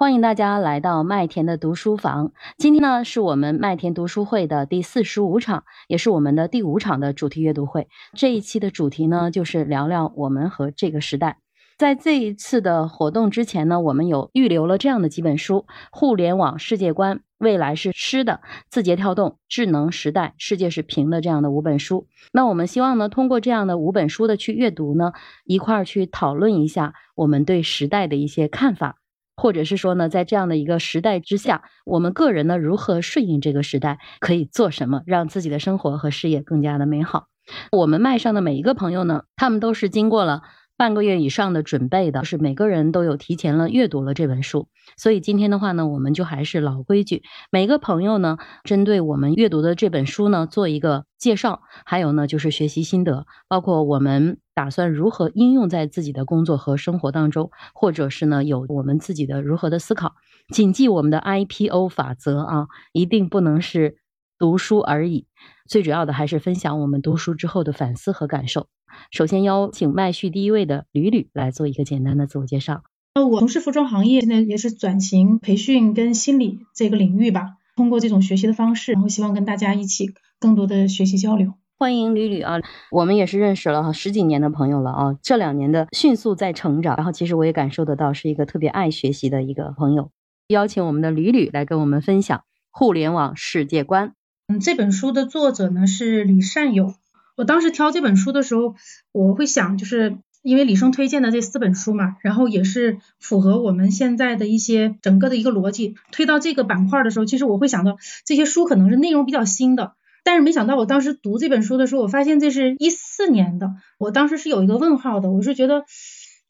欢迎大家来到麦田的读书房。今天呢，是我们麦田读书会的第四十五场，也是我们的第五场的主题阅读会。这一期的主题呢，就是聊聊我们和这个时代。在这一次的活动之前呢，我们有预留了这样的几本书：《互联网世界观》、《未来是吃的》、《字节跳动》、《智能时代》、《世界是平的》这样的五本书。那我们希望呢，通过这样的五本书的去阅读呢，一块儿去讨论一下我们对时代的一些看法。或者是说呢，在这样的一个时代之下，我们个人呢如何顺应这个时代，可以做什么，让自己的生活和事业更加的美好？我们麦上的每一个朋友呢，他们都是经过了。半个月以上的准备的是每个人都有提前了阅读了这本书，所以今天的话呢，我们就还是老规矩，每个朋友呢，针对我们阅读的这本书呢，做一个介绍，还有呢就是学习心得，包括我们打算如何应用在自己的工作和生活当中，或者是呢有我们自己的如何的思考，谨记我们的 IPO 法则啊，一定不能是读书而已，最主要的还是分享我们读书之后的反思和感受。首先邀请麦序第一位的吕吕来做一个简单的自我介绍。呃，我从事服装行业，现在也是转型培训跟心理这个领域吧。通过这种学习的方式，然后希望跟大家一起更多的学习交流。欢迎吕吕啊，我们也是认识了十几年的朋友了啊。这两年的迅速在成长，然后其实我也感受得到是一个特别爱学习的一个朋友。邀请我们的吕吕来跟我们分享互联网世界观。嗯，这本书的作者呢是李善友。我当时挑这本书的时候，我会想，就是因为李生推荐的这四本书嘛，然后也是符合我们现在的一些整个的一个逻辑。推到这个板块的时候，其实我会想到这些书可能是内容比较新的，但是没想到我当时读这本书的时候，我发现这是一四年的，我当时是有一个问号的，我是觉得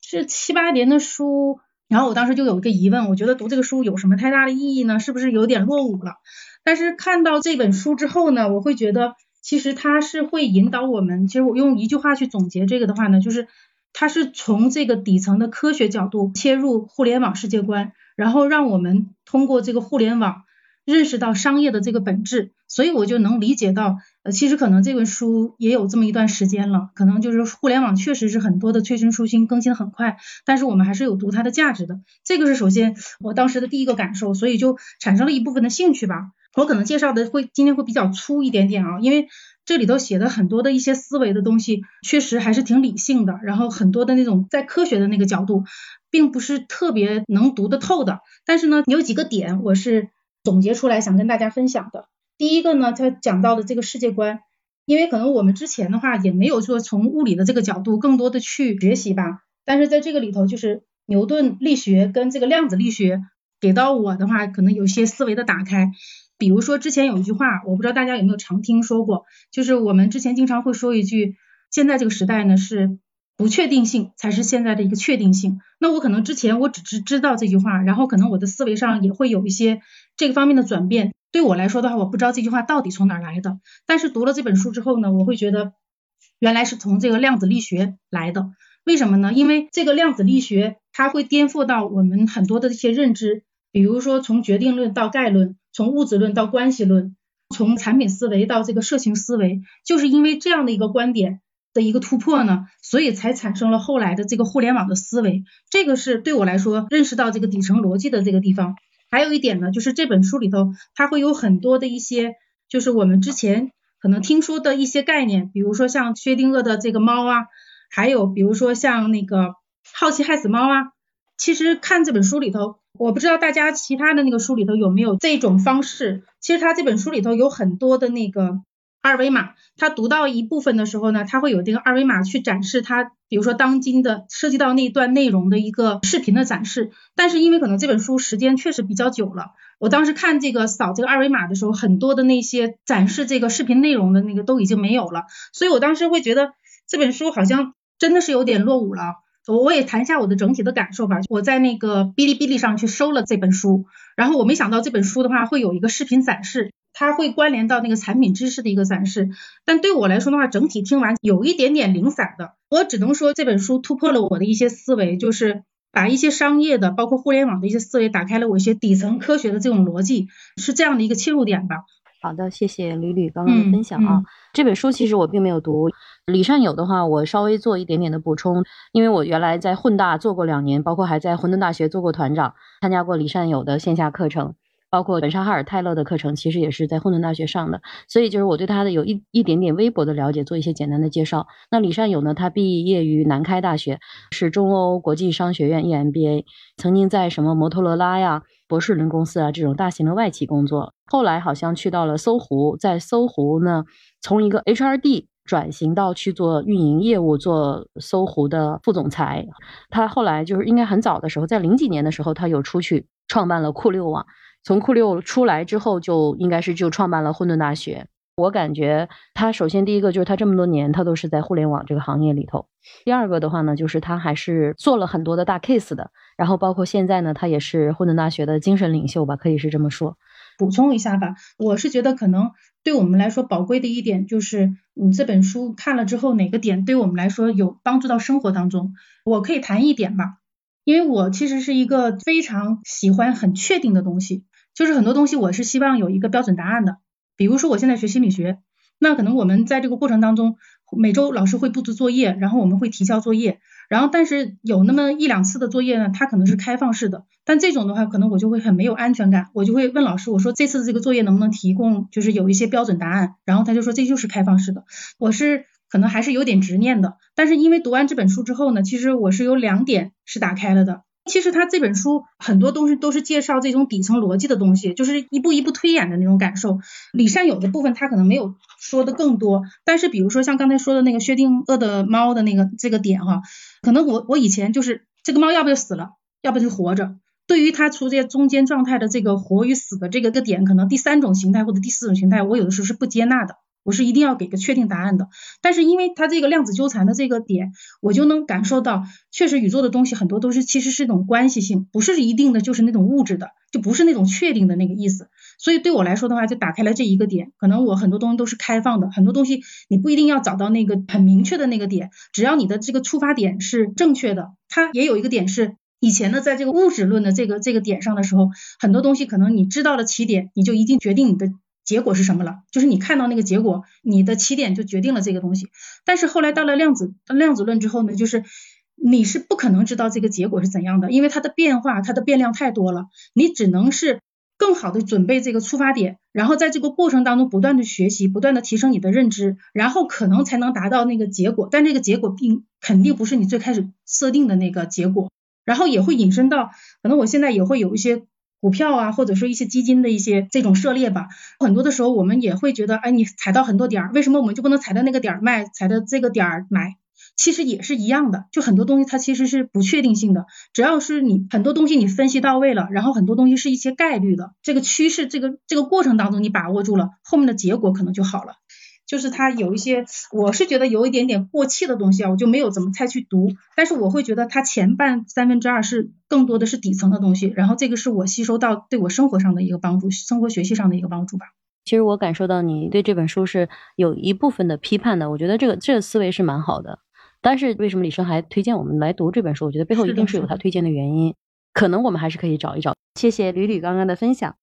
是七八年的书，然后我当时就有一个疑问，我觉得读这个书有什么太大的意义呢？是不是有点落伍了？但是看到这本书之后呢，我会觉得。其实它是会引导我们，其实我用一句话去总结这个的话呢，就是它是从这个底层的科学角度切入互联网世界观，然后让我们通过这个互联网认识到商业的这个本质。所以我就能理解到，呃，其实可能这本书也有这么一段时间了，可能就是互联网确实是很多的催生出新，更新很快，但是我们还是有读它的价值的。这个是首先我当时的第一个感受，所以就产生了一部分的兴趣吧。我可能介绍的会今天会比较粗一点点啊，因为这里头写的很多的一些思维的东西，确实还是挺理性的，然后很多的那种在科学的那个角度，并不是特别能读得透的。但是呢，有几个点我是总结出来想跟大家分享的。第一个呢，他讲到的这个世界观，因为可能我们之前的话也没有说从物理的这个角度更多的去学习吧，但是在这个里头，就是牛顿力学跟这个量子力学给到我的话，可能有些思维的打开。比如说，之前有一句话，我不知道大家有没有常听说过，就是我们之前经常会说一句，现在这个时代呢是不确定性才是现在的一个确定性。那我可能之前我只知知道这句话，然后可能我的思维上也会有一些这个方面的转变。对我来说的话，我不知道这句话到底从哪来的。但是读了这本书之后呢，我会觉得原来是从这个量子力学来的。为什么呢？因为这个量子力学它会颠覆到我们很多的一些认知，比如说从决定论到概论。从物质论到关系论，从产品思维到这个社群思维，就是因为这样的一个观点的一个突破呢，所以才产生了后来的这个互联网的思维。这个是对我来说认识到这个底层逻辑的这个地方。还有一点呢，就是这本书里头它会有很多的一些，就是我们之前可能听说的一些概念，比如说像薛定谔的这个猫啊，还有比如说像那个好奇害死猫啊。其实看这本书里头。我不知道大家其他的那个书里头有没有这种方式。其实他这本书里头有很多的那个二维码，他读到一部分的时候呢，他会有这个二维码去展示他，比如说当今的涉及到那段内容的一个视频的展示。但是因为可能这本书时间确实比较久了，我当时看这个扫这个二维码的时候，很多的那些展示这个视频内容的那个都已经没有了，所以我当时会觉得这本书好像真的是有点落伍了。我我也谈一下我的整体的感受吧。我在那个哔哩哔哩上去收了这本书，然后我没想到这本书的话会有一个视频展示，它会关联到那个产品知识的一个展示。但对我来说的话，整体听完有一点点零散的。我只能说这本书突破了我的一些思维，就是把一些商业的，包括互联网的一些思维打开了我一些底层科学的这种逻辑，是这样的一个切入点吧。好的，谢谢吕吕刚刚的分享啊。这本书其实我并没有读，李善友的话我稍微做一点点的补充，因为我原来在混大做过两年，包括还在混沌大学做过团长，参加过李善友的线下课程。包括本沙哈尔泰勒的课程，其实也是在混沌大学上的，所以就是我对他的有一一点点微薄的了解，做一些简单的介绍。那李善友呢，他毕业于南开大学，是中欧国际商学院 EMBA，曾经在什么摩托罗拉呀、博士伦公司啊这种大型的外企工作，后来好像去到了搜狐，在搜狐呢，从一个 HRD 转型到去做运营业务，做搜狐的副总裁。他后来就是应该很早的时候，在零几年的时候，他有出去创办了酷六网。从酷六出来之后，就应该是就创办了混沌大学。我感觉他首先第一个就是他这么多年他都是在互联网这个行业里头。第二个的话呢，就是他还是做了很多的大 case 的。然后包括现在呢，他也是混沌大学的精神领袖吧，可以是这么说。补充一下吧，我是觉得可能对我们来说宝贵的一点就是，你这本书看了之后哪个点对我们来说有帮助到生活当中，我可以谈一点吧。因为我其实是一个非常喜欢很确定的东西。就是很多东西我是希望有一个标准答案的，比如说我现在学心理学，那可能我们在这个过程当中，每周老师会布置作业，然后我们会提交作业，然后但是有那么一两次的作业呢，它可能是开放式的，但这种的话可能我就会很没有安全感，我就会问老师，我说这次这个作业能不能提供就是有一些标准答案，然后他就说这就是开放式的，我是可能还是有点执念的，但是因为读完这本书之后呢，其实我是有两点是打开了的。其实他这本书很多东西都是介绍这种底层逻辑的东西，就是一步一步推演的那种感受。李善友的部分他可能没有说的更多，但是比如说像刚才说的那个薛定谔的猫的那个这个点哈，可能我我以前就是这个猫要不就死了，要不就活着。对于它出现中间状态的这个活与死的这个个点，可能第三种形态或者第四种形态，我有的时候是不接纳的。我是一定要给个确定答案的，但是因为它这个量子纠缠的这个点，我就能感受到，确实宇宙的东西很多都是其实是一种关系性，不是一定的就是那种物质的，就不是那种确定的那个意思。所以对我来说的话，就打开了这一个点，可能我很多东西都是开放的，很多东西你不一定要找到那个很明确的那个点，只要你的这个出发点是正确的。它也有一个点是，以前呢，在这个物质论的这个这个点上的时候，很多东西可能你知道了起点，你就一定决定你的。结果是什么了？就是你看到那个结果，你的起点就决定了这个东西。但是后来到了量子量子论之后呢，就是你是不可能知道这个结果是怎样的，因为它的变化，它的变量太多了。你只能是更好的准备这个出发点，然后在这个过程当中不断的学习，不断的提升你的认知，然后可能才能达到那个结果。但这个结果并肯定不是你最开始设定的那个结果，然后也会引申到，可能我现在也会有一些。股票啊，或者说一些基金的一些这种涉猎吧，很多的时候我们也会觉得，哎，你踩到很多点儿，为什么我们就不能踩到那个点儿卖，踩到这个点儿买？其实也是一样的，就很多东西它其实是不确定性的，只要是你很多东西你分析到位了，然后很多东西是一些概率的，这个趋势这个这个过程当中你把握住了，后面的结果可能就好了。就是它有一些，我是觉得有一点点过气的东西啊，我就没有怎么太去读。但是我会觉得它前半三分之二是更多的是底层的东西，然后这个是我吸收到对我生活上的一个帮助，生活学习上的一个帮助吧。其实我感受到你对这本书是有一部分的批判的，我觉得这个这个思维是蛮好的。但是为什么李生还推荐我们来读这本书？我觉得背后一定是有他推荐的原因，可能我们还是可以找一找。谢谢吕吕刚刚的分享。